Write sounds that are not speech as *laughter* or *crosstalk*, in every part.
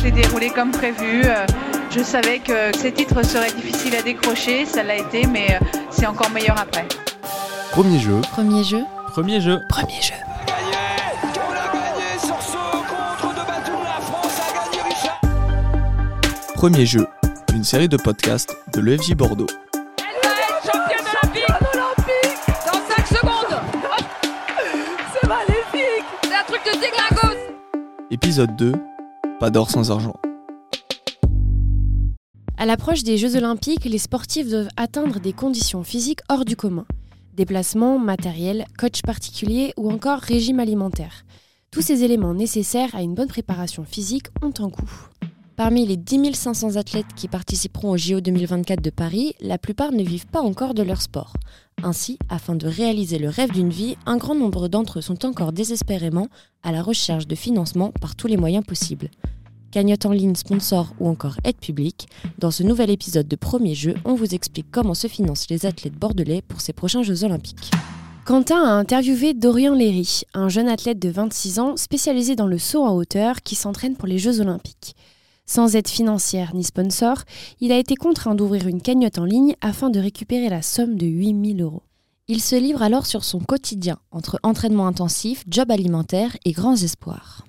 C'est déroulé comme prévu. Euh, Je savais que ces titres seraient difficiles à décrocher, ça l'a été, mais euh, c'est encore meilleur après. Premier jeu, Premier jeu. Premier jeu. Premier jeu. On l'a gagné sur ce contre de Batum, la France a gagné Richard. premier jeu, une série de podcasts de l'EFJ Bordeaux. Épisode 2, pas d'or sans argent. À l'approche des Jeux Olympiques, les sportifs doivent atteindre des conditions physiques hors du commun. Déplacement, matériel, coach particulier ou encore régime alimentaire. Tous ces éléments nécessaires à une bonne préparation physique ont un coût. Parmi les 10 500 athlètes qui participeront au JO 2024 de Paris, la plupart ne vivent pas encore de leur sport. Ainsi, afin de réaliser le rêve d'une vie, un grand nombre d'entre eux sont encore désespérément à la recherche de financement par tous les moyens possibles. Cagnotte en ligne, sponsor ou encore aide publique, dans ce nouvel épisode de Premier Jeu, on vous explique comment se financent les athlètes bordelais pour ces prochains Jeux Olympiques. Quentin a interviewé Dorian Léry, un jeune athlète de 26 ans spécialisé dans le saut en hauteur qui s'entraîne pour les Jeux Olympiques. Sans aide financière ni sponsor, il a été contraint d'ouvrir une cagnotte en ligne afin de récupérer la somme de 8000 euros. Il se livre alors sur son quotidien, entre entraînement intensif, job alimentaire et grands espoirs.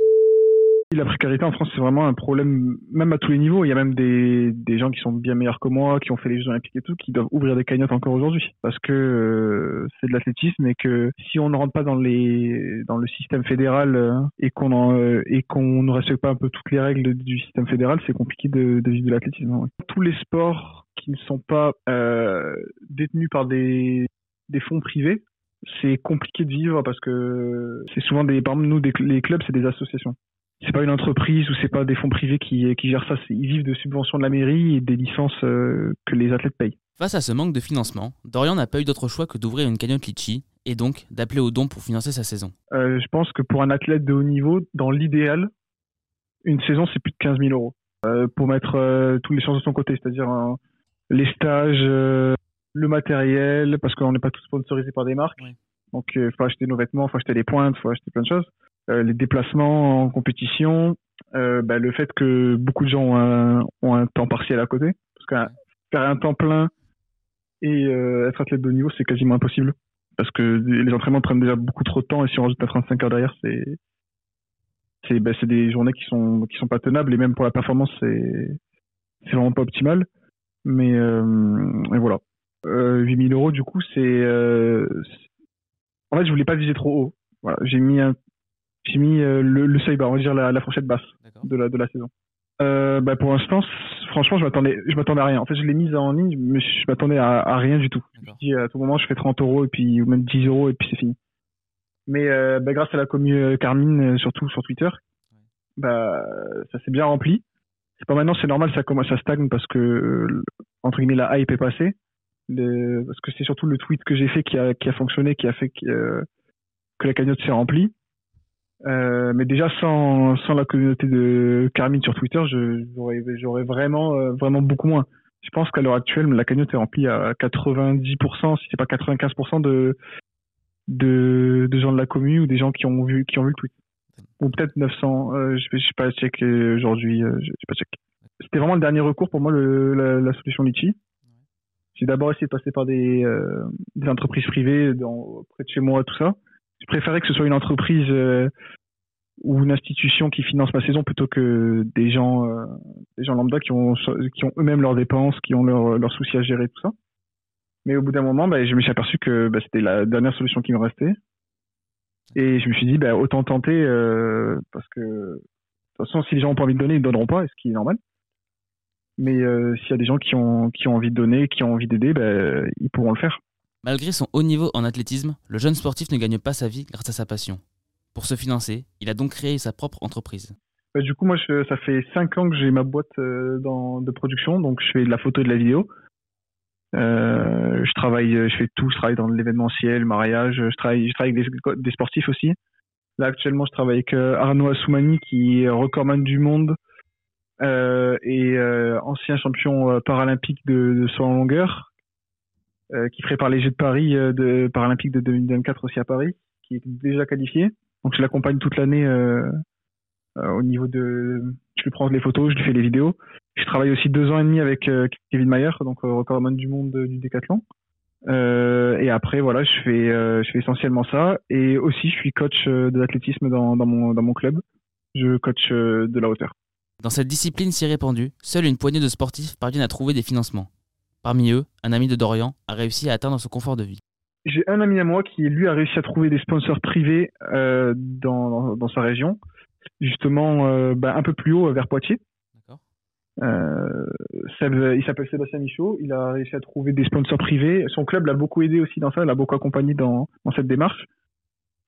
La précarité en France, c'est vraiment un problème, même à tous les niveaux. Il y a même des, des gens qui sont bien meilleurs que moi, qui ont fait les Jeux Olympiques et tout, qui doivent ouvrir des cagnottes encore aujourd'hui. Parce que euh, c'est de l'athlétisme et que si on ne rentre pas dans, les, dans le système fédéral euh, et qu'on euh, et qu'on ne respecte pas un peu toutes les règles du système fédéral, c'est compliqué de, de vivre de l'athlétisme. Tous les sports qui ne sont pas euh, détenus par des, des fonds privés, c'est compliqué de vivre parce que c'est souvent des, par exemple, nous, les clubs, c'est des associations c'est pas une entreprise ou c'est pas des fonds privés qui, qui gèrent ça. Ils vivent de subventions de la mairie et des licences euh, que les athlètes payent. Face à ce manque de financement, Dorian n'a pas eu d'autre choix que d'ouvrir une cagnotte Litchi et donc d'appeler aux dons pour financer sa saison. Euh, je pense que pour un athlète de haut niveau, dans l'idéal, une saison c'est plus de 15 000 euros euh, pour mettre toutes les chances de son côté, c'est-à-dire euh, les stages, le matériel, parce qu'on n'est pas tous sponsorisés par des marques. Oui. Donc il faut acheter nos vêtements, faut acheter les pointes, faut acheter plein de choses. Euh, les déplacements en compétition, euh, bah, le fait que beaucoup de gens ont un, temps partiel à côté, parce que faire un temps plein et euh, être athlète de haut niveau, c'est quasiment impossible. Parce que les entraînements prennent déjà beaucoup trop de temps et si on rajoute à 35 heures derrière, c'est bah, c'est des journées qui sont qui sont pas tenables et même pour la performance, c'est c'est vraiment pas optimal. Mais et voilà. Euh, 8000 euros, du coup, c'est en fait, je voulais pas viser trop haut. J'ai mis un j'ai mis euh, le, le seuil bas, on va dire la, la fourchette basse de la de la saison. Euh, bah pour l'instant, franchement, je m'attendais, je m'attendais à rien. En fait, je l'ai mise en ligne, mais je m'attendais à, à rien du tout. Je me D'accord. suis dit, à tout moment, je fais 30 euros et puis ou même 10 euros et puis c'est fini. Mais euh, bah, grâce à la commu Carmine, surtout sur Twitter, bah ça s'est bien rempli. C'est pas maintenant, c'est normal, ça commence à stagne parce que entre guillemets la hype est passée. Le- parce que c'est surtout le tweet que j'ai fait qui a, qui a fonctionné, qui a fait que, euh, que la cagnotte s'est remplie. Euh, mais déjà sans, sans la communauté de Carmine sur Twitter, j'aurais vraiment euh, vraiment beaucoup moins. Je pense qu'à l'heure actuelle, la cagnotte est remplie à 90%, si c'est pas 95% de, de de gens de la commune ou des gens qui ont vu qui ont vu le tweet. Ou peut-être 900. Euh, je sais pas checker aujourd'hui. Euh, je sais pas checker. C'était vraiment le dernier recours pour moi le, la, la solution Litchi. J'ai d'abord essayé de passer par des, des entreprises privées dans, près de chez moi, tout ça. Je préférais que ce soit une entreprise euh, ou une institution qui finance ma saison plutôt que des gens, euh, des gens lambda qui ont, qui ont eux-mêmes leurs dépenses, qui ont leurs leurs soucis à gérer, tout ça. Mais au bout d'un moment, bah, je me suis aperçu que bah, c'était la dernière solution qui me restait. Et je me suis dit, bah, autant tenter, euh, parce que de toute façon, si les gens ont pas envie de donner, ils ne donneront pas, ce qui est normal. Mais euh, s'il y a des gens qui ont, qui ont envie de donner, qui ont envie d'aider, bah, ils pourront le faire. Malgré son haut niveau en athlétisme, le jeune sportif ne gagne pas sa vie grâce à sa passion. Pour se financer, il a donc créé sa propre entreprise. Bah, du coup, moi, je- ça fait cinq ans que j'ai ma boîte euh, de production, donc je fais de la photo et de la vidéo. Euh, je travaille, je fais tout, je travaille dans l'événementiel, le mariage, je travaille, avec des, sportifs aussi. Là, actuellement, je travaille avec euh, Arnaud Assoumani, qui est recordman du monde euh, et euh, ancien champion euh, paralympique de, de en longueur, euh, qui prépare les Jeux de Paris, euh, de paralympique de 2024 aussi à Paris, qui est déjà qualifié. Donc, je l'accompagne toute l'année euh, euh, au niveau de, je lui prends les photos, je lui fais les vidéos. Je travaille aussi deux ans et demi avec euh, Kevin Mayer, donc euh, recordman du monde du décathlon. Euh, et après, voilà, je fais, euh, je fais essentiellement ça. Et aussi, je suis coach euh, de l'athlétisme dans, mon, dans mon club. Je coach euh, de la hauteur. Dans cette discipline si répandue, seule une poignée de sportifs parviennent à trouver des financements. Parmi eux, un ami de Dorian a réussi à atteindre son confort de vie. J'ai un ami à moi qui, lui, a réussi à trouver des sponsors privés euh, dans, dans, dans sa région, justement euh, bah, un peu plus haut vers Poitiers. D'accord. Euh, Seb- il s'appelle Sébastien Michaud. Il a réussi à trouver des sponsors privés. Son club l'a beaucoup aidé aussi dans ça, l'a beaucoup accompagné dans, dans cette démarche.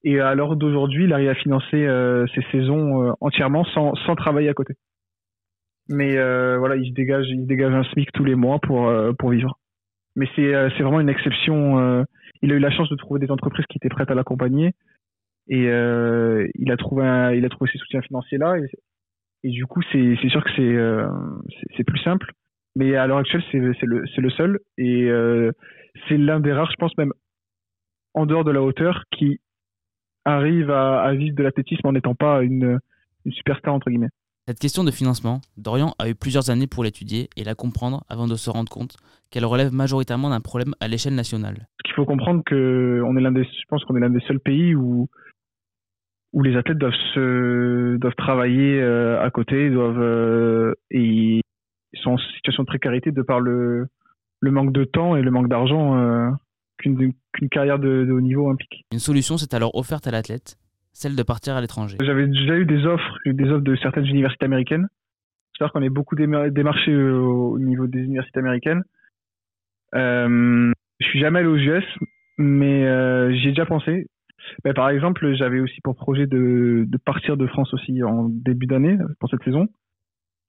Et à l'heure d'aujourd'hui, il arrive à financer ses saisons entièrement sans, sans travailler à côté. Mais euh, voilà, il se dégage, il dégage un SMIC tous les mois pour euh, pour vivre. Mais c'est euh, c'est vraiment une exception. il a eu la chance de trouver des entreprises qui étaient prêtes à l'accompagner et il a trouvé un, il a trouvé ses soutiens financiers là et, du coup c'est c'est sûr que c'est c'est- plus simple. Mais à l'heure actuelle, c'est c'est le c'est le seul et c'est l'un des rares, je pense même en dehors de la hauteur, qui arrive à, à vivre de l'athlétisme en n'étant pas une, une superstar entre guillemets. Cette question de financement, Dorian a eu plusieurs années pour l'étudier et la comprendre avant de se rendre compte qu'elle relève majoritairement d'un problème à l'échelle nationale. Parce qu'il faut comprendre que on est l'un des, je pense qu'on est l'un des seuls pays où où les athlètes doivent se doivent travailler euh, à côté, doivent euh, et ils sont en situation de précarité de par le le manque de temps et le manque d'argent euh, qu'une qu'une carrière de, de haut niveau implique. Une solution s'est alors offerte à l'athlète, celle de partir à l'étranger. J'avais déjà eu des offres, des offres de certaines universités américaines. C'est-à-dire qu'on est beaucoup déma- démarché euh, au niveau des universités américaines. Euh, je suis jamais allé aux US, mais euh, j'y ai déjà pensé. Mais par exemple, j'avais aussi pour projet de, de partir de France aussi en début d'année pour cette saison.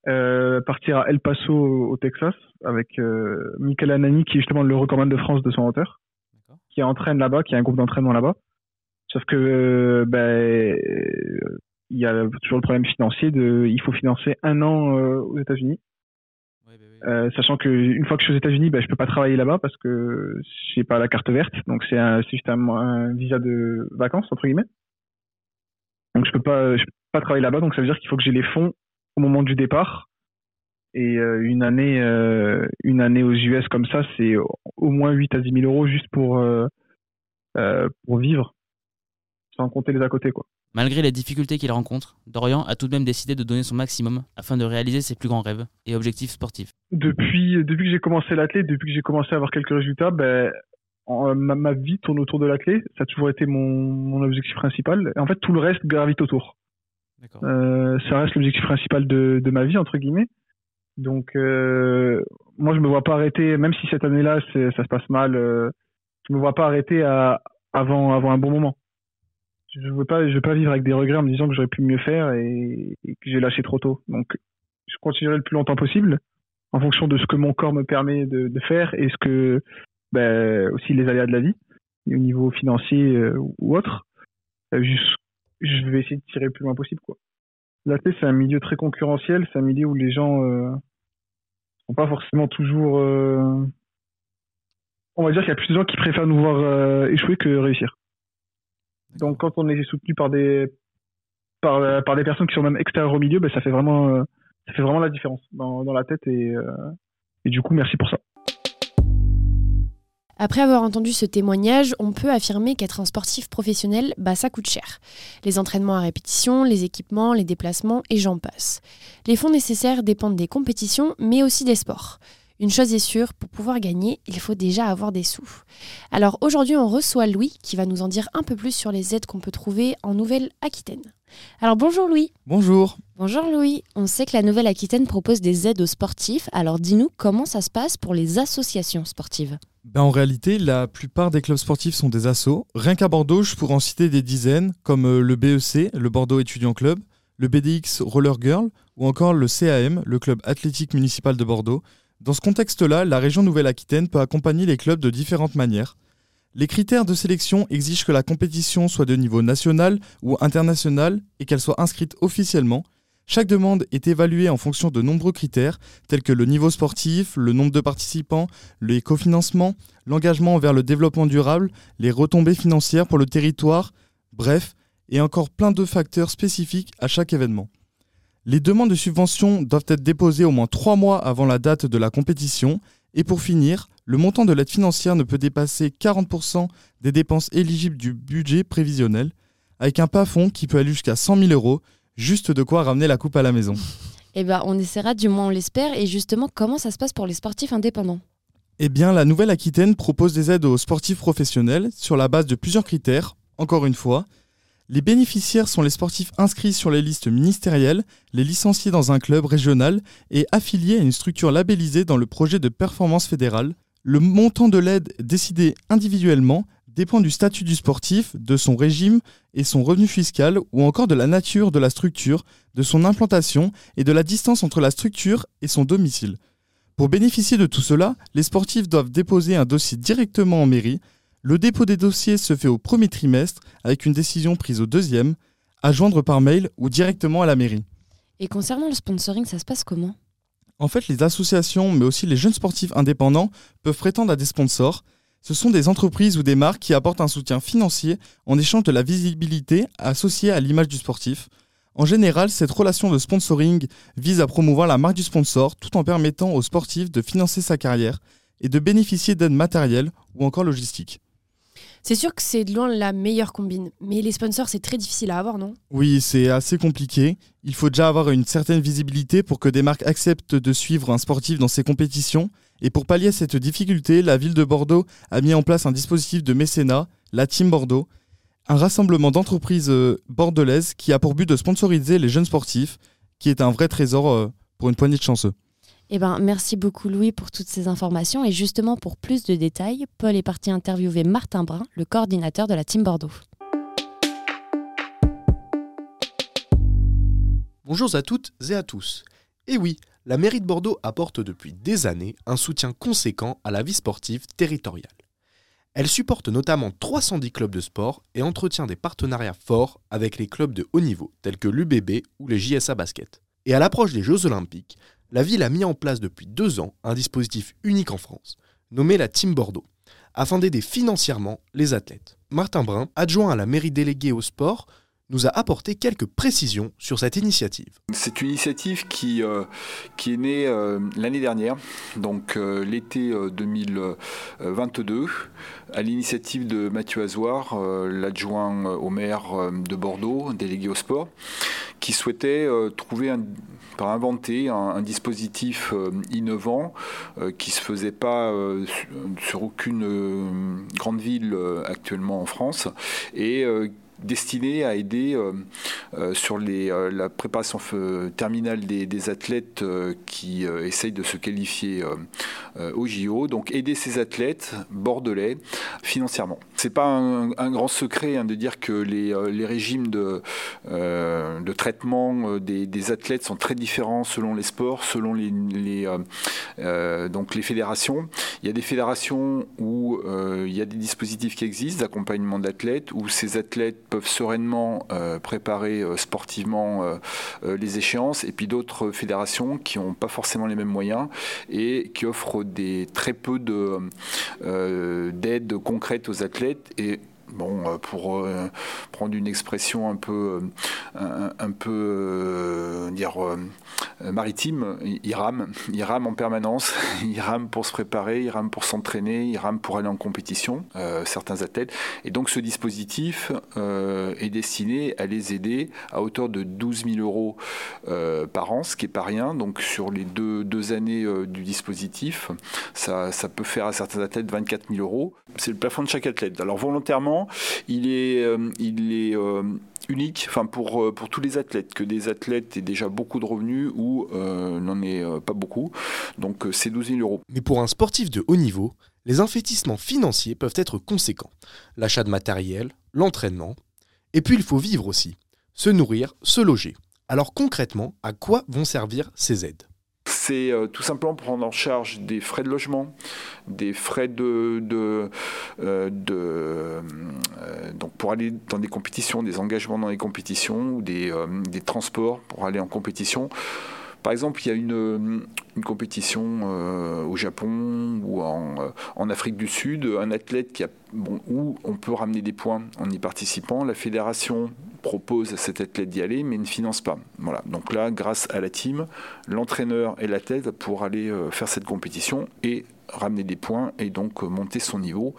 Euh, partir à El Paso au Texas avec euh, Michael Anani qui est justement le recordman de France de son hauteur, qui entraîne là-bas, qui a un groupe d'entraînement là-bas. Sauf que ben, il y a toujours le problème financier de il faut financer un an euh, aux États-Unis. Euh, sachant que une fois que je suis aux États-Unis, ben, je peux pas travailler là-bas parce que j'ai pas la carte verte, donc c'est juste un, un visa de vacances entre guillemets. Donc je peux pas, je peux pas travailler là-bas, donc ça veut dire qu'il faut que j'ai les fonds au moment du départ. Et euh, une année, euh, une année aux US comme ça, c'est au moins 8 à 10 000 euros juste pour pour vivre, sans compter les à côté quoi. Malgré les difficultés qu'il rencontre, Dorian a tout de même décidé de donner son maximum afin de réaliser ses plus grands rêves et objectifs sportifs. depuis depuis que j'ai commencé l'athlète, depuis que j'ai commencé à avoir quelques résultats, ben en- ma, ma vie tourne autour de l'athlète. Ça a toujours été mon, mon objectif principal. Et en fait, tout le reste gravite autour. Euh, ça reste l'objectif principal de, de ma vie entre guillemets. Donc euh, moi, je me vois pas arrêter, même si cette année-là ça se passe mal. Euh, je me vois pas arrêter à, avant avant un bon moment. Je veux pas je veux pas vivre avec des regrets en me disant que j'aurais pu mieux faire et, que j'ai lâché trop tôt. Donc je continuerai le plus longtemps possible en fonction de ce que mon corps me permet de, de faire et ce que ben, aussi les aléas de la vie au niveau financier euh, ou autre. Euh, je vais essayer de tirer le plus loin possible quoi. C'est un milieu très concurrentiel, c'est un milieu où les gens euh, sont pas forcément toujours. euh, On va dire qu'il y a plus de gens qui préfèrent nous voir échouer que réussir. Donc quand on est soutenu par des par, par des personnes qui sont même extérieures au milieu, ben, ça fait vraiment euh, ça fait vraiment la différence dans, dans la tête et, euh, et du coup merci pour ça. Après avoir entendu ce témoignage, on peut affirmer qu'être un sportif professionnel, bah ça coûte cher. Les entraînements à répétition, les équipements, les déplacements et j'en passe. Les fonds nécessaires dépendent des compétitions, mais aussi des sports. Une chose est sûre, pour pouvoir gagner, il faut déjà avoir des sous. Alors aujourd'hui, on reçoit Louis qui va nous en dire un peu plus sur les aides qu'on peut trouver en Nouvelle-Aquitaine. Alors bonjour Louis. Bonjour. Bonjour Louis. On sait que la Nouvelle-Aquitaine propose des aides aux sportifs, alors dis-nous comment ça se passe pour les associations sportives. Ben, en réalité, la plupart des clubs sportifs sont des assos. Rien qu'à Bordeaux, je pourrais en citer des dizaines, comme euh, le BEC, le Bordeaux Étudiant Club, le BDX Roller Girl, ou encore le CAM, le club athlétique municipal de Bordeaux. Dans ce contexte-là, la région Nouvelle-Aquitaine peut accompagner les clubs de différentes manières. Les critères de sélection exigent que la compétition soit de niveau national ou international et qu'elle soit inscrite officiellement. Chaque demande est évaluée en fonction de nombreux critères, tels que le niveau sportif, le nombre de participants, les cofinancements, l'engagement envers le développement durable, les retombées financières pour le territoire, bref, et encore plein de facteurs spécifiques à chaque événement. Les demandes de subvention doivent être déposées au moins trois mois avant la date de la compétition. Et pour finir, le montant de l'aide financière ne peut dépasser 40% des dépenses éligibles du budget prévisionnel, avec un plafond qui peut aller jusqu'à 100 000 euros, juste de quoi ramener la coupe à la maison. *laughs* Eh ben, on essaiera, du moins on l'espère. Et justement, comment ça se passe pour les sportifs indépendants? Eh bien, la Nouvelle-Aquitaine propose des aides aux sportifs professionnels sur la base de plusieurs critères, encore une fois. Les bénéficiaires sont les sportifs inscrits sur les listes ministérielles, les licenciés dans un club régional et affiliés à une structure labellisée dans le projet de performance fédérale. Le montant de l'aide décidé individuellement dépend du statut du sportif, de son régime et son revenu fiscal ou encore de la nature de la structure, de son implantation et de la distance entre la structure et son domicile. Pour bénéficier de tout cela, les sportifs doivent déposer un dossier directement en mairie. Le dépôt des dossiers se fait au premier trimestre avec une décision prise au deuxième, à joindre par mail ou directement à la mairie. Et concernant le sponsoring, ça se passe comment? En fait, les associations, mais aussi les jeunes sportifs indépendants, peuvent prétendre à des sponsors. Ce sont des entreprises ou des marques qui apportent un soutien financier en échange de la visibilité associée à l'image du sportif. En général, cette relation de sponsoring vise à promouvoir la marque du sponsor tout en permettant au sportif de financer sa carrière et de bénéficier d'aides matérielles ou encore logistiques. C'est sûr que c'est de loin la meilleure combine. Mais les sponsors, c'est très difficile à avoir, non? Oui, c'est assez compliqué. Il faut déjà avoir une certaine visibilité pour que des marques acceptent de suivre un sportif dans ses compétitions. Et pour pallier cette difficulté, la ville de Bordeaux a mis en place un dispositif de mécénat, la Team Bordeaux, un rassemblement d'entreprises euh, bordelaises qui a pour but de sponsoriser les jeunes sportifs, qui est un vrai trésor euh, pour une poignée de chanceux. Eh ben, merci beaucoup Louis pour toutes ces informations. Et justement, pour plus de détails, Paul est parti interviewer Martin Brun, le coordinateur de la Team Bordeaux. Bonjour à toutes et à tous. Et oui, la mairie de Bordeaux apporte depuis des années un soutien conséquent à la vie sportive territoriale. Elle supporte notamment 310 clubs de sport et entretient des partenariats forts avec les clubs de haut niveau tels que l'UBB ou les JSA Basket. Et à l'approche des Jeux Olympiques, la ville a mis en place depuis deux ans un dispositif unique en France, nommé la Team Bordeaux, afin d'aider financièrement les athlètes. Martin Brun, adjoint à la mairie déléguée au sport, nous a apporté quelques précisions sur cette initiative. C'est une initiative qui, euh, est née euh, l'année dernière, donc euh, l'été 2022, à l'initiative de Mathieu Azoir, l'adjoint au maire de Bordeaux, délégué au sport, qui souhaitait trouver un, inventer un, dispositif innovant qui ne se faisait pas sur aucune grande ville actuellement en France. Et destiné à aider euh, euh, sur les, euh, la préparation terminale des, athlètes qui essayent de se qualifier au JO. Donc aider ces athlètes bordelais financièrement. C'est pas un, grand secret hein, de dire que les, régimes de, traitement des, athlètes sont très différents selon les sports, selon les donc les fédérations. Il y a des fédérations où il y a des dispositifs qui existent d'accompagnement d'athlètes, où ces athlètes peuvent sereinement euh, préparer euh, sportivement euh, les échéances, et puis d'autres fédérations qui n'ont pas forcément les mêmes moyens et qui offrent très peu d'aide concrète aux athlètes. Bon, pour prendre une expression un peu, un, peu dire euh, maritime, il rame, il rame en permanence, *laughs* il rame pour se préparer, il rame pour s'entraîner, il rame pour aller en compétition, euh, certains athlètes. Et donc ce dispositif euh, est destiné à les aider à hauteur de 12 000 euros par an, ce qui n'est pas rien. Donc sur les deux, deux années du dispositif, ça, ça, peut faire à certains athlètes 24 000 euros. C'est le plafond de chaque athlète. Alors volontairement, il est, il est unique, euh, pour tous les athlètes, que des athlètes aient déjà beaucoup de revenus ou euh, n'en aient euh, pas beaucoup. Donc c'est 12 000 euros. Mais pour un sportif de haut niveau, les investissements financiers peuvent être conséquents. L'achat de matériel, l'entraînement, et puis il faut vivre aussi, se nourrir, se loger. Alors concrètement, à quoi vont servir ces aides? C'est euh, tout simplement prendre en charge des frais de logement, des frais de, euh, euh, donc pour aller dans des compétitions, des engagements dans les compétitions ou des, des transports pour aller en compétition. Par exemple, il y a une, une compétition au Japon ou en, en, Afrique du Sud, un athlète qui a, bon, où on peut ramener des points en y participant. La fédération propose à cet athlète d'y aller, mais ne finance pas. Voilà. Donc là, grâce à la team, l'entraîneur et l'athlète pour aller euh, faire cette compétition et ramener des points et donc euh, monter son niveau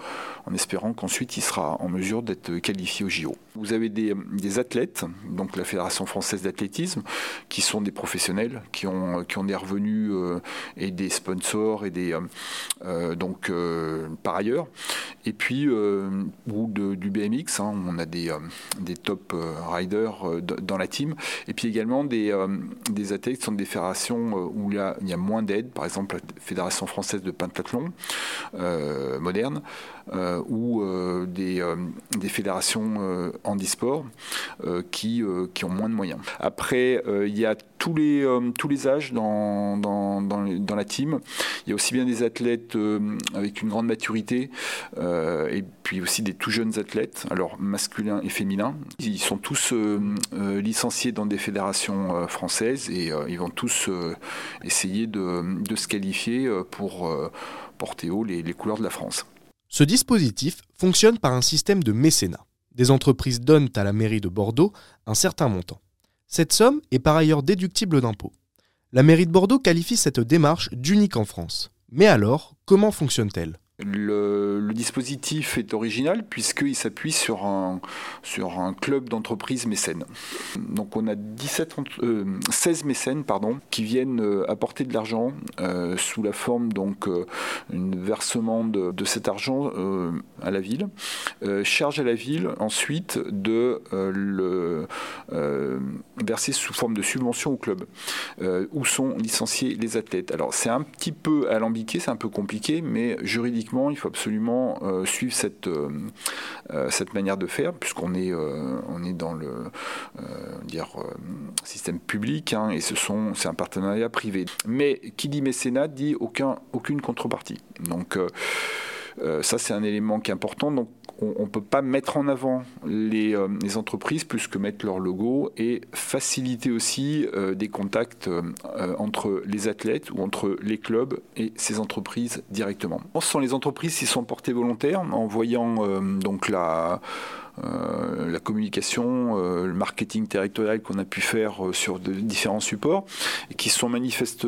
en espérant qu'ensuite il sera en mesure d'être qualifié au JO. Vous avez des, athlètes, donc la Fédération française d'athlétisme, qui sont des professionnels, qui ont, qui des revenus euh, et des sponsors et des donc par ailleurs. Et puis ou du BMX, hein, on a des, des top riders dans la team. Et puis également des, des athlètes qui sont des fédérations où il y a, il y a moins d'aide, par exemple la Fédération française de pentathlon moderne. Euh, ou euh, des, euh, des, fédérations handisport qui, qui ont moins de moyens. Après, il y a tous les, tous les âges dans, dans, dans, la team. Il y a aussi bien des athlètes avec une grande maturité et puis aussi des tout jeunes athlètes, alors masculins et féminins. Ils sont tous licenciés dans des fédérations françaises et ils vont tous essayer de, se qualifier pour porter haut les couleurs de la France. Ce dispositif fonctionne par un système de mécénat. Des entreprises donnent à la mairie de Bordeaux un certain montant. Cette somme est par ailleurs déductible d'impôts. La mairie de Bordeaux qualifie cette démarche d'unique en France. Mais alors, comment fonctionne-t-elle? Le, dispositif est original puisqu'il s'appuie sur un, sur un club d'entreprises mécènes. Donc on a 17, euh, 16 mécènes pardon, qui viennent euh, apporter de l'argent euh, sous la forme donc versement de, de, cet argent à la ville, charge à la ville ensuite de le verser sous forme de subvention au club où sont licenciés les athlètes. Alors c'est un petit peu alambiqué, c'est un peu compliqué, mais juridiquement il faut absolument euh, suivre cette, euh, euh, cette manière de faire, puisqu'on est, on est dans le dire, système public, hein, et ce sont, c'est un partenariat privé. Mais qui dit mécénat dit aucun, aucune contrepartie. Donc ça, c'est un élément qui est important. Donc on ne peut pas mettre en avant les, euh, les, entreprises plus que mettre leur logo et faciliter aussi euh, des contacts euh, entre les athlètes ou entre les clubs et ces entreprises directement. Ce sont les entreprises qui sont portées volontaires en voyant donc la euh, la communication, euh, le marketing territorial qu'on a pu faire euh, sur différents supports et qui sont,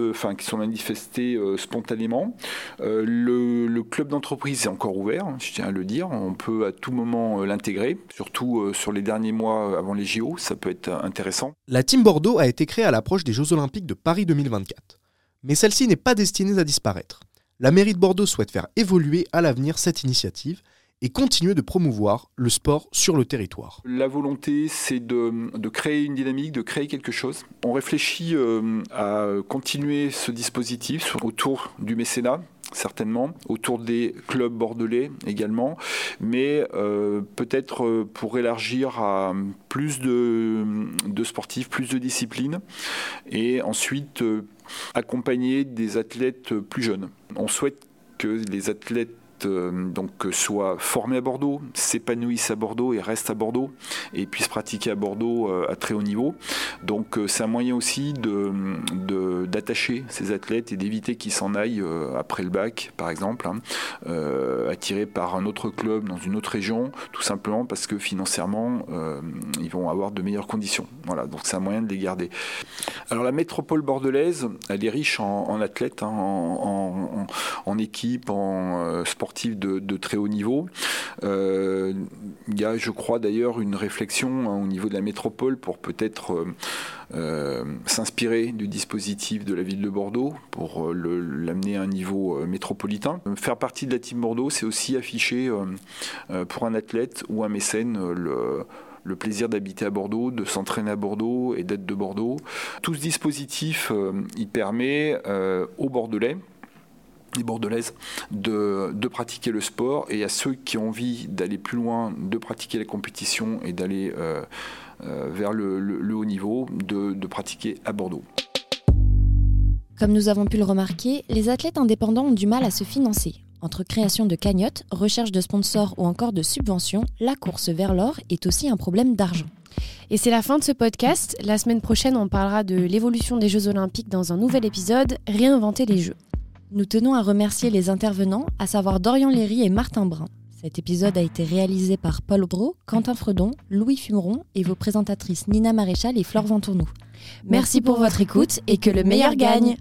enfin, qui sont manifestés spontanément. Le, le, club d'entreprise est encore ouvert, hein, je tiens à le dire. On peut à tout moment l'intégrer, surtout sur les derniers mois avant les JO, ça peut être intéressant. La Team Bordeaux a été créée à l'approche des Jeux Olympiques de Paris 2024. Mais celle-ci n'est pas destinée à disparaître. La mairie de Bordeaux souhaite faire évoluer à l'avenir cette initiative et continuer de promouvoir le sport sur le territoire. La volonté, c'est de, créer une dynamique, de créer quelque chose. On réfléchit euh, à continuer ce dispositif autour du mécénat, certainement, autour des clubs bordelais également, mais euh, peut-être euh, pour élargir à plus de, sportifs, plus de disciplines, et ensuite accompagner des athlètes plus jeunes. On souhaite que les athlètes donc soit formés à Bordeaux, s'épanouissent à Bordeaux et restent à Bordeaux et puissent pratiquer à Bordeaux euh, à très haut niveau. Donc euh, c'est un moyen aussi d'attacher ces athlètes et d'éviter qu'ils s'en aillent après le bac, par exemple, hein, attirés par un autre club dans une autre région, tout simplement parce que financièrement ils vont avoir de meilleures conditions. Voilà, donc c'est un moyen de les garder. Alors la métropole bordelaise, elle est riche en, athlètes, hein, en, en, équipe, en sport de, très haut niveau. Euh, il y a, je crois d'ailleurs, une réflexion hein, au niveau de la métropole pour peut-être euh, euh, s'inspirer du dispositif de la ville de Bordeaux pour l'amener à un niveau métropolitain. Faire partie de la team Bordeaux, c'est aussi afficher pour un athlète ou un mécène le le plaisir d'habiter à Bordeaux, de s'entraîner à Bordeaux et d'être de Bordeaux. Tout ce dispositif, il permet aux Bordelais les bordelaises de, de, pratiquer le sport et à ceux qui ont envie d'aller plus loin, de pratiquer la compétition et d'aller euh, euh, vers le, le, le, haut niveau, de, de pratiquer à Bordeaux. Comme nous avons pu le remarquer, les athlètes indépendants ont du mal à se financer. Entre création de cagnottes, recherche de sponsors ou encore de subventions, la course vers l'or est aussi un problème d'argent. Et c'est la fin de ce podcast. La semaine prochaine, on parlera de l'évolution des Jeux olympiques dans un nouvel épisode, Réinventer les Jeux. Nous tenons à remercier les intervenants, à savoir Dorian Léry et Martin Brun. Cet épisode a été réalisé par Paul Bro, Quentin Fredon, Louis Fumeron et vos présentatrices Nina Maréchal et Flore Ventournou. Merci pour votre écoute et que le meilleur gagne